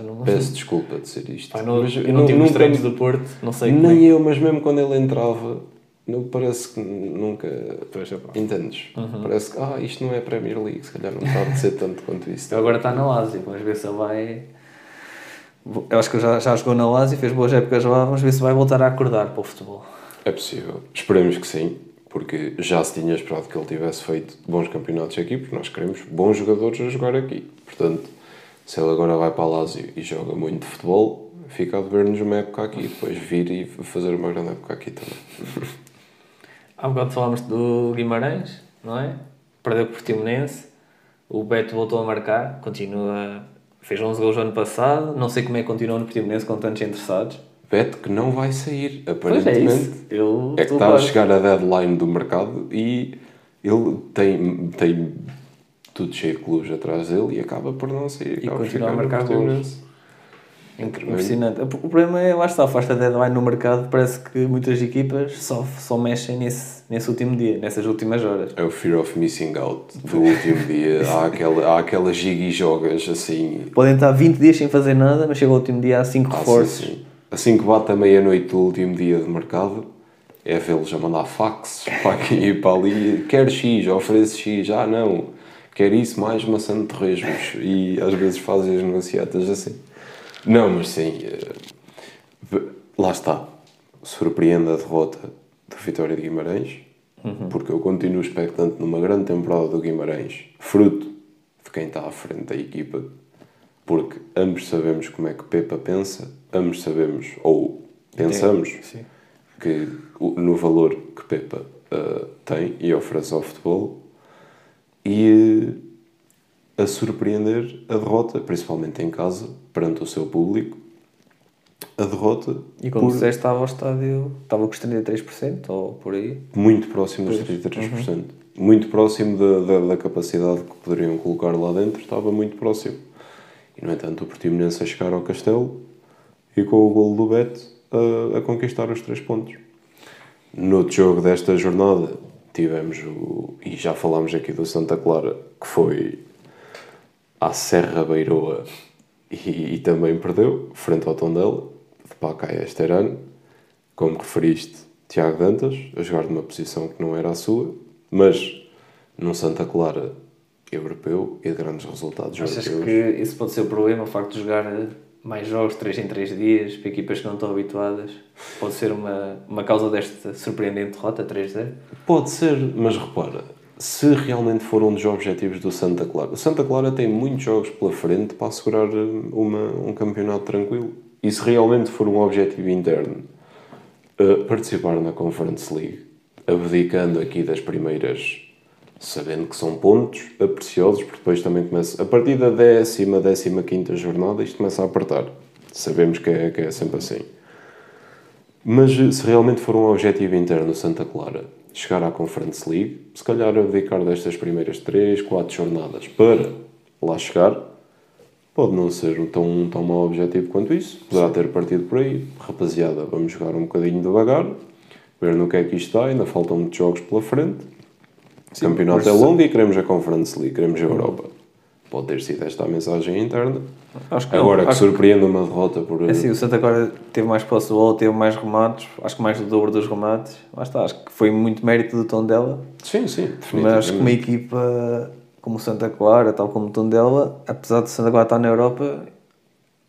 Não... Peço desculpa de dizer isto. Pá, não, mas eu não tive os nunca- treinos do Porto, não sei como é Nem eu, mas mesmo quando ele entrava, não parece que nunca. É. Entendes? Uhum. Parece que ah, isto não é Premier League, se calhar não está a ser tanto quanto isso. Ele agora está na Lazio, vamos ver se ele vai. Eu acho que já, já jogou na Lazio, fez boas épocas lá, vamos ver se vai voltar a acordar para o futebol. É possível. Esperemos que sim, porque já se tinha esperado que ele tivesse feito bons campeonatos aqui, porque nós queremos bons jogadores a jogar aqui. Portanto, se ele agora vai para a Lazio e joga muito futebol, fica a dever-nos uma época aqui, depois vir e fazer uma grande época aqui também. Há bocado falámos do Guimarães, não é? Perdeu com o Portimonense, o Beto voltou a marcar, continua. fez 11 gols no ano passado, não sei como é que continua no Portimonense com tantos interessados. Beto que não vai sair, é aparentemente. isso. Eu É que está a chegar a deadline do mercado e ele tem, tem tudo cheio de clubes atrás dele e acaba por não sair. E continua a ficar no Impressionante. O problema é, lá está, faz a deadline no mercado, parece que muitas equipas só, só mexem nesse, nesse último dia, nessas últimas horas. É o fear of missing out do último dia. Há, aquela, há aquelas gigas assim. Podem estar 20 dias sem fazer nada, mas chega o último dia há 5 Ah, reforços. sim, sim. Assim que bate a meia-noite do último dia de mercado, é vê-los a mandar fax para aqui e para ali. Quer X, oferece X. Ah, não. Quer isso mais maçã de torresmos. E às vezes fazem as negociatas assim. Não, mas sim. eh, Lá está. Surpreende a derrota do Vitória de Guimarães. Porque eu continuo expectante numa grande temporada do Guimarães. Fruto de quem está à frente da equipa porque ambos sabemos como é que Pepa pensa, ambos sabemos, ou pensamos, que no valor que Pepa uh, tem e oferece ao futebol e a surpreender a derrota, principalmente em casa, perante o seu público. A derrota E como por- disseste, estava ao estádio, estava com os 33% ou por aí. muito próximo dos Pois. 33%. Muito próximo da, da, da capacidade que poderiam colocar lá dentro, estava muito próximo. E, no entanto, o Portimonense a chegar ao Castelo e com o golo do Beto a, a conquistar os três pontos. No outro jogo desta jornada tivemos o. E já falámos aqui do Santa Clara, que foi à Serra Beiroa e, e também perdeu, frente ao Tondela, de Pacaia este ano. Como referiste, Tiago Dantas, a jogar numa posição que não era a sua, mas num Santa Clara europeu e de grandes resultados Achas europeus. que isso pode ser o problema, o facto de jogar mais jogos, 3 em 3 dias, para equipas que não estão habituadas? Pode ser uma, uma causa desta surpreendente derrota 3-0? Pode ser, mas repara, se realmente for um dos objetivos do Santa Clara, o Santa Clara tem muitos jogos pela frente para assegurar eh, uma, um campeonato tranquilo. E se realmente for um objetivo interno, eh, participar na Conference League, abdicando aqui das primeiras, sabendo que são pontos preciosos, porque depois também começa, a partir da décima, décima quinta jornada, isto começa a apertar. Sabemos que é, que é sempre assim. Mas eh, se realmente for um objetivo interno Santa Clara chegar à Conference League, se calhar abdicar destas primeiras 3, 4 jornadas para lá chegar, pode não ser um tão, tão mau objetivo quanto isso. Poderá ter partido por aí. Rapaziada, vamos jogar um bocadinho devagar, ver no que é que isto está, ainda faltam muitos jogos pela frente. O campeonato é longo e queremos a Conference League, queremos a Europa. Pode ter sido esta a mensagem interna. Acho que Agora não. que surpreende uma derrota por. É assim, o Santa Clara teve mais posse de bola, teve mais remates, acho que mais do dobro dos remates. Lá está, acho que foi muito mérito do Tondela, Sim, sim, mas acho que uma equipa como o Santa Clara, tal como o Tondela, apesar de o Santa Clara estar na Europa,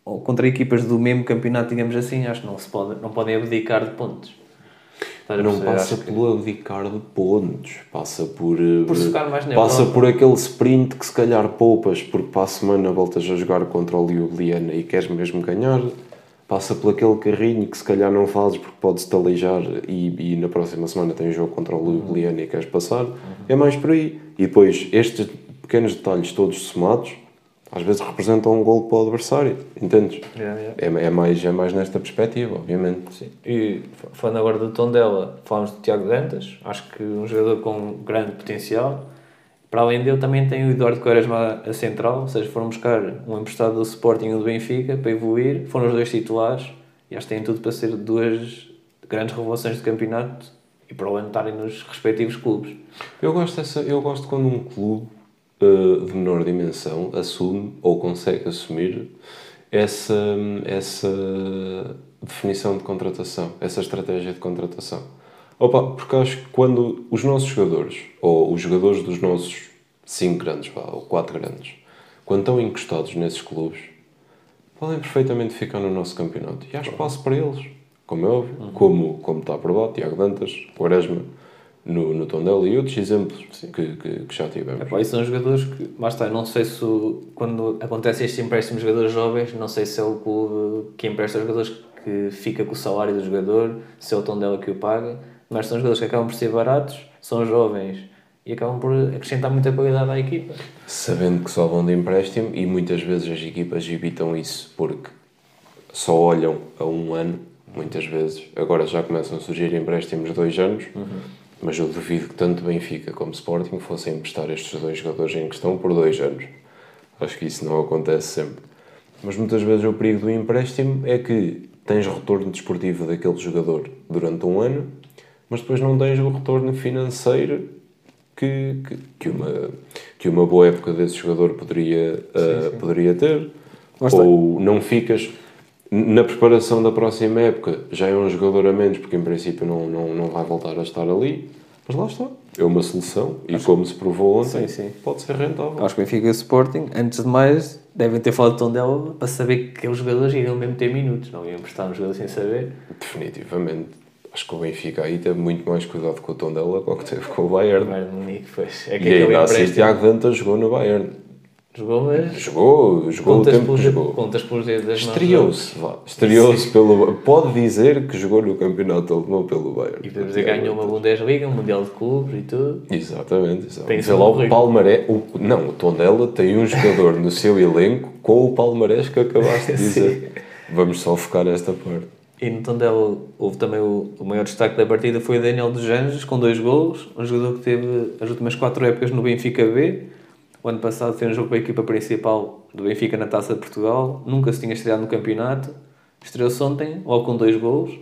ou contra equipas do mesmo campeonato, digamos assim, acho que não, se pode, não podem abdicar de pontos. Não perceber? passa que- pelo abdicar de pontos, passa por. eh, Por Passa Europa. por aquele sprint que se calhar poupas, porque para a semana voltas a jogar contra o Ljubljana e queres mesmo ganhar. Passa por aquele carrinho que se calhar não fazes porque podes-te aleijar e, e na próxima semana tens jogo contra o Ljubljana e queres passar. É mais por aí. E depois, estes pequenos detalhes todos somados, às vezes representam um gol para o adversário. Entendes? Yeah, yeah. É, é, mais, é mais nesta perspectiva, obviamente. Sim. E falando agora do Tondela, falámos do Tiago Dantas, acho que um jogador com grande potencial. Para além dele, também tem o Eduardo Quaresma a central, ou seja, foram buscar um emprestado do Sporting e um do Benfica para evoluir. Foram os dois titulares e acho que têm tudo para ser duas grandes revelações do campeonato e para o ano estarem nos respectivos clubes. Eu gosto, dessa, eu gosto quando um clube de menor dimensão assume ou consegue assumir essa, essa definição de contratação, essa estratégia de contratação. Opa, porque acho que quando os nossos jogadores, ou os jogadores dos nossos cinco grandes, vá, ou quatro grandes, quando estão encostados nesses clubes, podem perfeitamente ficar no nosso campeonato. E há espaço para eles, como é óbvio. Como, como está aprovado, Tiago Dantas, Quaresma, no, no Tondela e outros exemplos que, que, que já tivemos. Epá, e são jogadores que, lá está, não sei se quando acontece este empréstimo de jogadores jovens, não sei se é o clube que empresta os jogadores que fica com o salário do jogador, se é o Tondela que o paga, mas são jogadores que acabam por ser baratos, são jovens e acabam por acrescentar muita qualidade à equipa. Sabendo que só vão de empréstimo e muitas vezes as equipas evitam isso porque só olham a um ano, muitas vezes. Agora já começam a surgir empréstimos de dois anos, mas eu duvido que tanto Benfica como Sporting fossem emprestar estes dois jogadores em questão por dois anos. Acho que isso não acontece sempre. Mas muitas vezes o perigo do empréstimo é que tens retorno desportivo daquele jogador durante um ano, mas depois não tens o retorno financeiro que, que, que uma, que uma boa época desse jogador poderia, uh, poderia ter. Ou não ficas na preparação da próxima época, já é um jogador a menos, porque em princípio não, não, não vai voltar a estar ali. Mas lá está. É uma solução e como se provou ontem, Sim, sim. pode ser rentável. Acho que o Benfica e o Sporting, antes de mais, devem ter falado de Tondela para saber que aqueles jogadores iriam mesmo ter minutos, não iam emprestar um jogador sem saber. Definitivamente. Acho que o Benfica aí teve muito mais cuidado com o Tondela do que teve com o Bayern. Bayern de Munique, pois. É que E ainda assim, Tiago Dantas jogou no Bayern. Jogou, mas. Jogou, jogou o tempo que jogou. contas pelos dedos das mãos. Estreou-se, vá. Estreou-se pelo. Pode dizer que jogou no campeonato alemão pelo Bayern. E podemos dizer que ganhou uma Bundesliga, um Mundial de Clubes e tudo. Exatamente, exatamente. Tem lá o. Palmarés. O, não, o Tondela tem um jogador no seu elenco com o Palmarés que acabaste de dizer. Vamos só focar esta parte. E no Tondela houve também o, o maior destaque da partida foi o Daniel dos Anjos, com dois golos. Um jogador que teve as últimas quatro épocas no Benfica B. O ano passado fez um jogo para a equipa principal do Benfica na Taça de Portugal. Nunca se tinha estreado no campeonato. Estreou-se ontem, logo com dois golos.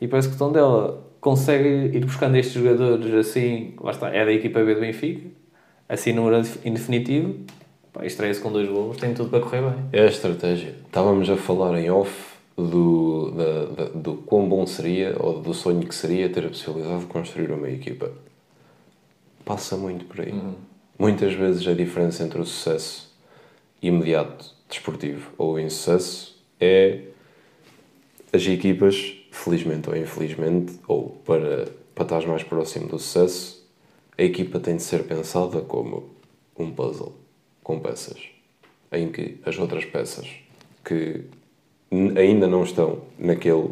E parece que o Tondela consegue ir buscando estes jogadores assim, lá está, é da equipa B do Benfica, assim número indefinitivo. Pá, estreia-se com dois golos, tem tudo para correr bem. É a estratégia. Estávamos a falar em off do, da, da- do quão bom seria, ou do sonho que seria ter a possibilidade de construir uma equipa. Passa muito por aí. Muitas vezes a diferença entre o sucesso imediato desportivo ou o insucesso é as equipas, felizmente ou infelizmente, ou para, para estar mais próximo do sucesso, a equipa tem de ser pensada como um puzzle com peças, em que as outras peças que ainda não estão naquele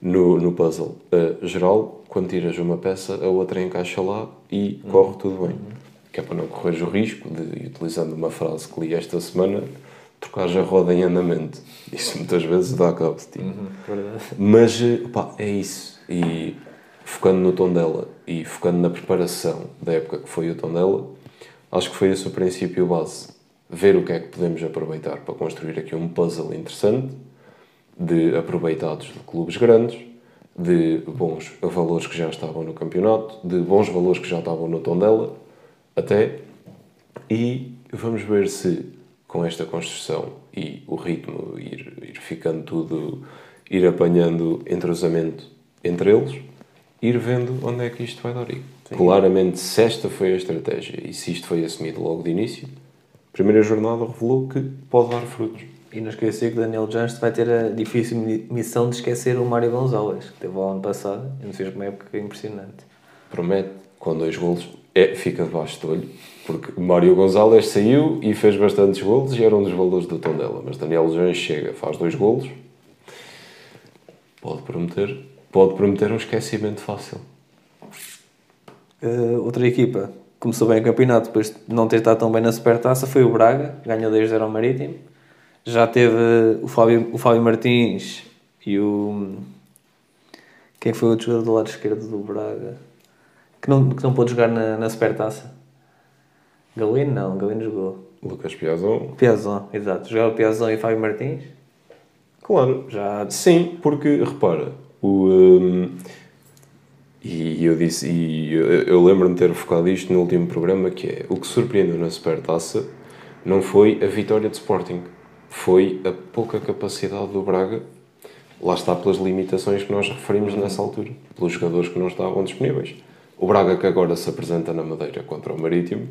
no, no puzzle uh, geral, quando tiras uma peça, a outra encaixa lá e corre tudo bem. Que é para não correres o risco de, utilizando uma frase que li esta semana, trocares a roda em andamento. Isso muitas vezes dá cabo de ti. Verdade. Mas, pá, é isso. E focando no tom dela e focando na preparação da época que foi o tom dela, acho que foi esse o princípio base. Ver o que é que podemos aproveitar para construir aqui um puzzle interessante de aproveitados de clubes grandes, de bons valores que já estavam no campeonato, de bons valores que já estavam no tom dela, até. E vamos ver se com esta construção e o ritmo ir, ir ficando tudo, ir apanhando entrosamento entre eles, ir vendo onde é que isto vai dar. E claramente, se esta foi a estratégia e se isto foi assumido logo de início, a primeira jornada revelou que pode dar frutos. E não esquecer que Daniel Jones vai ter a difícil mi- missão de esquecer o Mário Gonzalez, que teve o ano passado e nos fez uma época impressionante. promete, com dois golos, é, fica debaixo do olho, porque Mário Gonzalez saiu e fez bastantes golos e era um dos valores do Tondela, mas Daniel Jones chega, faz dois golos, pode prometer, pode prometer um esquecimento fácil. Uh, outra equipa começou bem o campeonato depois de não ter estado tão bem na Supertaça foi o Braga, ganhou 2-0 ao Marítimo. Já teve o Fábio, o Fábio Martins e o. Quem foi o outro jogador do lado esquerdo do Braga? Que não, que não pôde jogar na, na Supertaça? Galeno? Não, Galeno jogou. Lucas Piazon, Piazon, exato. Jogava Piazon e Fábio Martins. claro, Já Sim, porque repara, o, hum, e eu disse, e eu, eu lembro-me de ter focado isto no último programa, que é o que surpreendeu na Supertaça não foi a vitória de Sporting, foi a pouca capacidade do Braga, lá está pelas limitações que nós referimos nessa altura, pelos jogadores que não estavam disponíveis. O Braga que agora se apresenta na Madeira contra o Marítimo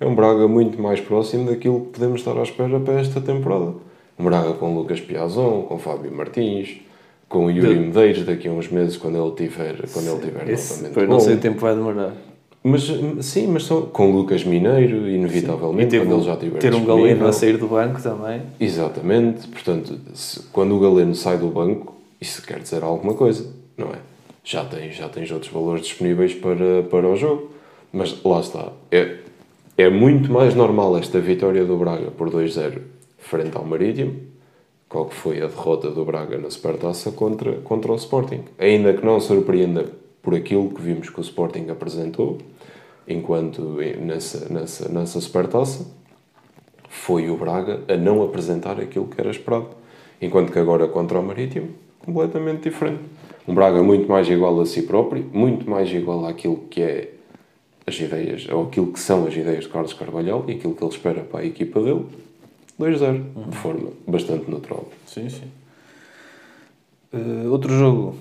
é um Braga muito mais próximo daquilo que podemos estar à espera para esta temporada. Um Braga com Lucas Piazon, com Fábio Martins, com o Yuri Medeiros daqui a uns meses quando ele tiver, quando ele tiver esse, novamente pois não sei o tempo vai demorar. Mas sim, mas são com Lucas Mineiro, inevitavelmente, quando ele já tiver ter um. Galeno a sair do banco também. Exatamente, portanto, se- quando o Galeno sai do banco, isso quer dizer alguma coisa, não é? Já tens, já tens outros valores disponíveis para, para o jogo, mas lá está. É, é muito mais normal esta vitória do Braga por 2-0 frente ao Marítimo, qual que foi a derrota do Braga na Supertaça contra, contra o Sporting. Ainda que não surpreenda por aquilo que vimos que o Sporting apresentou, enquanto nessa, nessa, nessa Supertaça, foi o Braga a não apresentar aquilo que era esperado. Enquanto que agora contra o Marítimo, completamente diferente. Um Braga muito mais igual a si próprio, muito mais igual àquilo que é as ideias, ou aquilo que são as ideias de Carlos Carvalhal e aquilo que ele espera para a equipa dele. 2-0, de forma bastante natural. Sim, sim. Uh, outro jogo,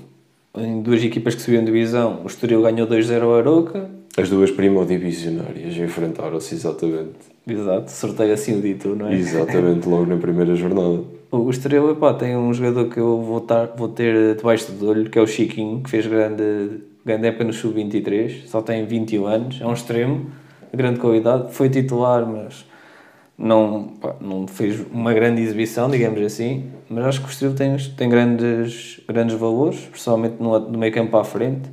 em duas equipas que subiam divisão, o Estoril ganhou 2-0 ao Aroca. As duas primodivisionárias enfrentaram-se exatamente. Exato, sorteio assim o dito, não é? Exatamente logo na primeira jornada. O Estoril epá, tem um jogador que eu vou, tar, vou ter debaixo do olho, que é o Chiquinho, que fez grande, grande época no Sub-23, só tem 21 anos, é um extremo, de grande qualidade, foi titular, mas Não, pá, não fez uma grande exibição, digamos assim, mas acho que o Estoril tem, tem grandes, grandes valores, principalmente no, no meio campo à frente.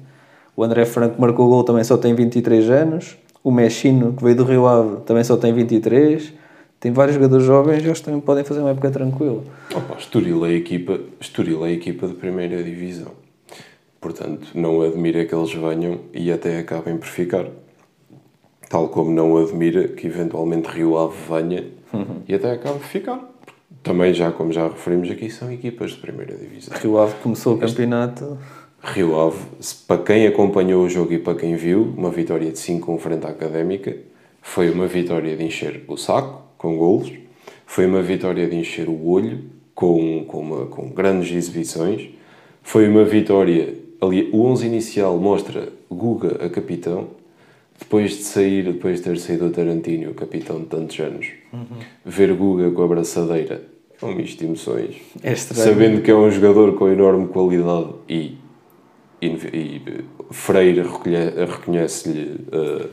O André Franco marcou o gol, também só tem 23 anos. O Mexino, que veio do Rio Ave, também só tem 23. Tem vários jogadores jovens e eles também podem fazer uma época tranquila. Opa, Estoril é a equipa, Estoril é a equipa de primeira divisão. Portanto, não admira que eles venham e até acabem por ficar. Tal como não admira que eventualmente Rio Ave venha e até acabe por ficar. Também, já como já referimos aqui, são equipas de primeira divisão. Rio Ave começou o campeonato. Rio Ave, para quem acompanhou o jogo e para quem viu, uma vitória de 5 frente à Académica foi uma vitória de encher o saco com golos, foi uma vitória de encher o olho com, com, uma- com grandes exibições, foi uma vitória. Ali, o 11 inicial mostra Guga a capitão, depois de sair, depois de ter saído o Tarantino, o capitão de tantos anos, ver Guga com a braçadeira é um misto de emoções. É estranho. sabendo que é um jogador com enorme qualidade e, e, e, Freire reconhece-lhe eh,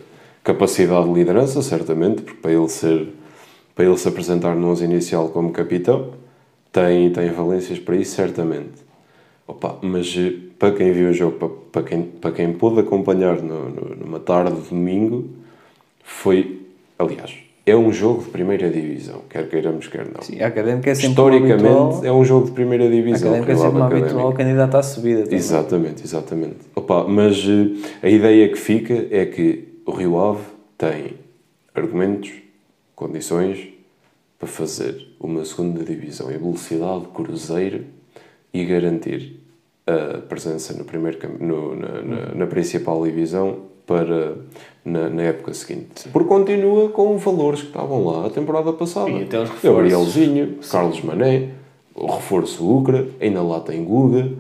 capacidade de liderança, certamente, porque para ele ser para ele se apresentar no 11 inicial como capitão tem, tem valências para isso, certamente. Opa, mas eh, para quem viu o jogo, para, quem, para quem pôde acompanhar no, no- numa tarde de domingo, foi, aliás, é um jogo de primeira divisão, quer queiramos, quer não. Sim, a Académica é sempre Historicamente habitual, é um jogo de primeira a divisão. Académica é sempre um Académico. habitual candidato à subida. também. Exatamente, exatamente. Opa, mas eh, a ideia que fica é que o Rio Ave tem argumentos, condições para fazer uma segunda divisão em velocidade cruzeiro e garantir a presença no primeiro, no, na, na, na principal divisão para na, na época seguinte. Porque continua com valores que estavam lá a temporada passada. E até os reforços. Gabrielzinho, Carlos Mané, o reforço Ucra, ainda lá tem Guga.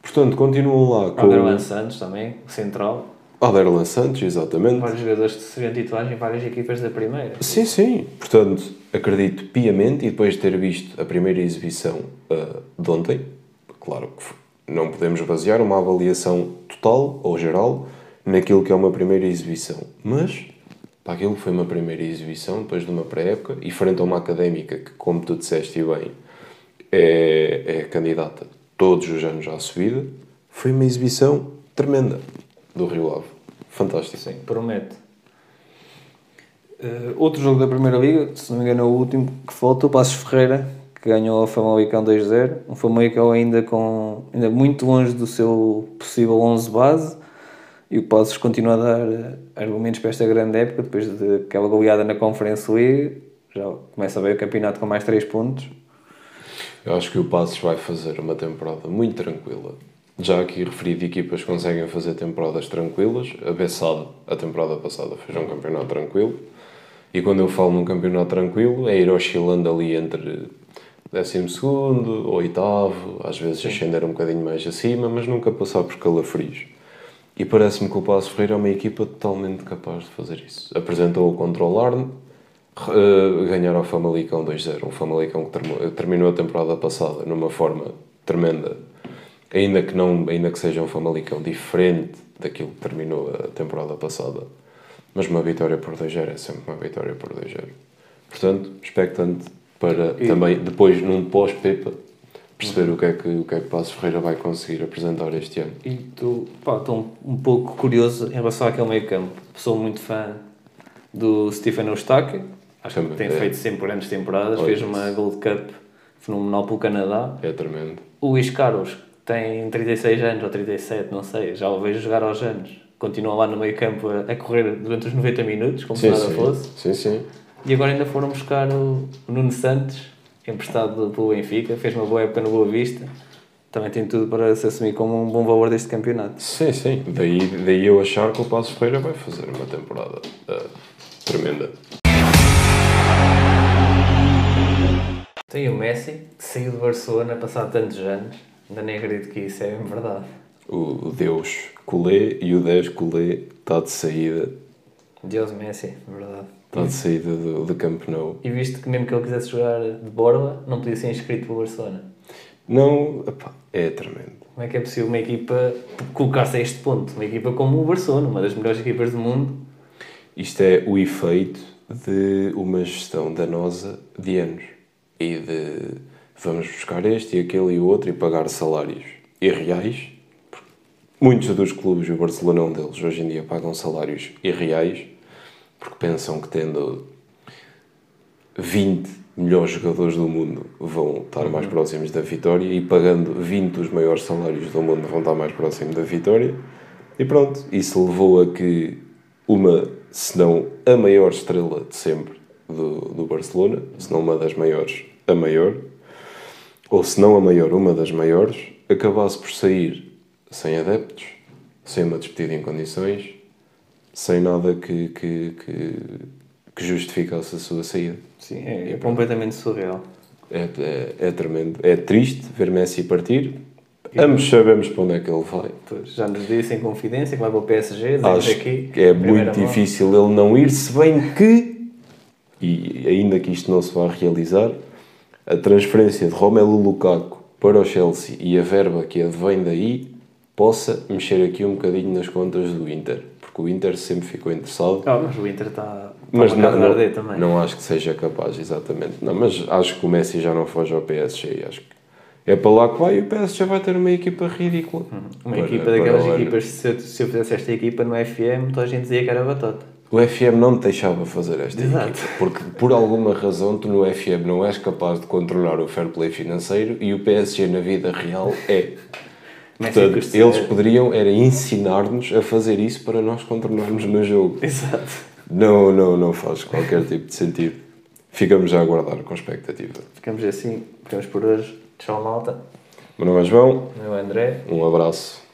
Portanto, continuam lá com Alderlan Santos também, central. Aderlan Santos, exatamente. Vários jogadores que seriam titulares em várias equipas da primeira. Sim, sim. Portanto, acredito piamente e depois de ter visto a primeira exibição ah, de ontem, claro que não podemos basear uma avaliação total ou geral naquilo que é uma primeira exibição, mas para aquilo que foi uma primeira exibição depois de uma pré-época e frente a uma académica que, como tu disseste bem, é, é candidata todos os anos à subida, foi uma exibição tremenda do Rio Ave. Fantástico. Sim, promete. Eh, outro jogo da Primeira Liga, se não me engano é o último que falta, o Passos Ferreira, que ganhou a Famalicão 2-0. Um Famalicão ainda, com, ainda muito longe do seu possível 11 base. E o Passos continua a dar eh, argumentos para esta grande época, depois daquela goleada na Conference League. Já começa a ver o campeonato com mais 3 pontos. Eu acho que o Passos vai fazer uma temporada muito tranquila. Já aqui referido, equipas conseguem fazer temporadas tranquilas. A Bessade, a temporada passada, fez um campeonato tranquilo. E quando eu falo num campeonato tranquilo, é ir oscilando ali entre 12 ou 8, às vezes ascender um bocadinho mais acima, mas nunca passar por calafrios. E parece-me que o Passo Ferreira é uma equipa totalmente capaz de fazer isso. Apresentou o contra o Larne, Uh, ganhar ao Famalicão 2-0. Um Famalicão que terminou a temporada passada numa forma tremenda, ainda que, não, ainda que seja um Famalicão diferente daquilo que terminou a temporada passada. Mas uma vitória por 2-0 é sempre uma vitória por 2-0. Portanto, expectante para E- também, depois, num pós-Pepa, perceber o que, é que, o que é que Passos Ferreira vai conseguir apresentar este ano. E tu, pá, estou um, pouco curioso em relação àquele meio campo. Sou muito fã do Stephen Eustáquio. Acho que Também, tem é. feito sempre grandes temporadas. Olha Fez isso. uma Gold Cup fenomenal pelo Canadá. É tremendo. O Luís Carlos, que tem 36 anos ou 37, não sei, já o vejo jogar aos anos. Continua lá no meio campo a, a correr durante os 90 minutos, como se Sim, nada sim. fosse. sim, sim. E agora ainda foram buscar o, Nuno Santos, emprestado pelo Benfica. Fez uma boa época no Boa Vista. Também tem tudo para se assumir como um bom valor deste campeonato. Sim, sim. Daí, daí eu achar que o Passos Ferreira vai fazer uma temporada ah, tremenda. Tem o Messi, que saiu de Barcelona passado tantos anos. Ainda nem acredito que isso é verdade. O, Deus Colé e o 10 Colé está de saída. Deus Messi, verdade. Está de saída do, do Camp Nou. E visto que mesmo que ele quisesse jogar de borla, não podia ser inscrito para o Barcelona. Não, epá, é tremendo. Como é que é possível uma equipa colocar-se a este ponto? Uma equipa como o Barcelona, uma das melhores equipas do mundo. Isto é o efeito de uma gestão danosa de anos e de vamos buscar este e aquele e o outro e pagar salários irreais. Muitos dos clubes, o Barcelona é um deles, hoje em dia pagam salários irreais porque pensam que tendo 20 melhores jogadores do mundo vão estar mais próximos da vitória e pagando 20 dos maiores salários do mundo vão estar mais próximos da vitória. E pronto, isso levou a que uma, se não a maior estrela de sempre do, do Barcelona, se não uma das maiores, a maior, ou se não a maior, uma das maiores, acabasse por sair sem adeptos, sem uma despedida em condições, sem nada que, que, que, que justificasse a sua saída. Sim, é, é completamente surreal. É, é, é tremendo. É triste ver Messi partir. Ambos sabemos para onde é que ele vai. Já nos disse em confidência que vai para o PSG, Acho aqui. que é muito mão. difícil ele não ir, se bem que, e ainda que isto não se vá realizar, a transferência de Romelu Lukaku para o Chelsea e a verba que advém daí possa mexer aqui um bocadinho nas contas do Inter. Porque o Inter sempre ficou interessado. Ah, mas o Inter está Mas está não, não, também. não acho que seja capaz, exatamente. Não, mas acho que o Messi já não foge ao PSG. Acho que é para lá que vai e o PSG vai ter uma equipa ridícula. Uma Para- equipa daquelas equipas, se eu, se eu fizesse esta equipa no FM, toda a gente dizia que era batota. O FM não te deixava fazer esta Exato. equipa. Porque por alguma razão tu no FM não és capaz de controlar o fair play financeiro e o PSG na vida real é. Messi Portanto, eles poderiam era ensinar-nos a fazer isso para nós controlarmos no jogo. Exato. Não, não, não faz qualquer tipo de sentido. Ficamos a aguardar com expectativa. Ficamos assim, ficamos por hoje. Tchau, malta. Meu nome é João, Meu André. um abraço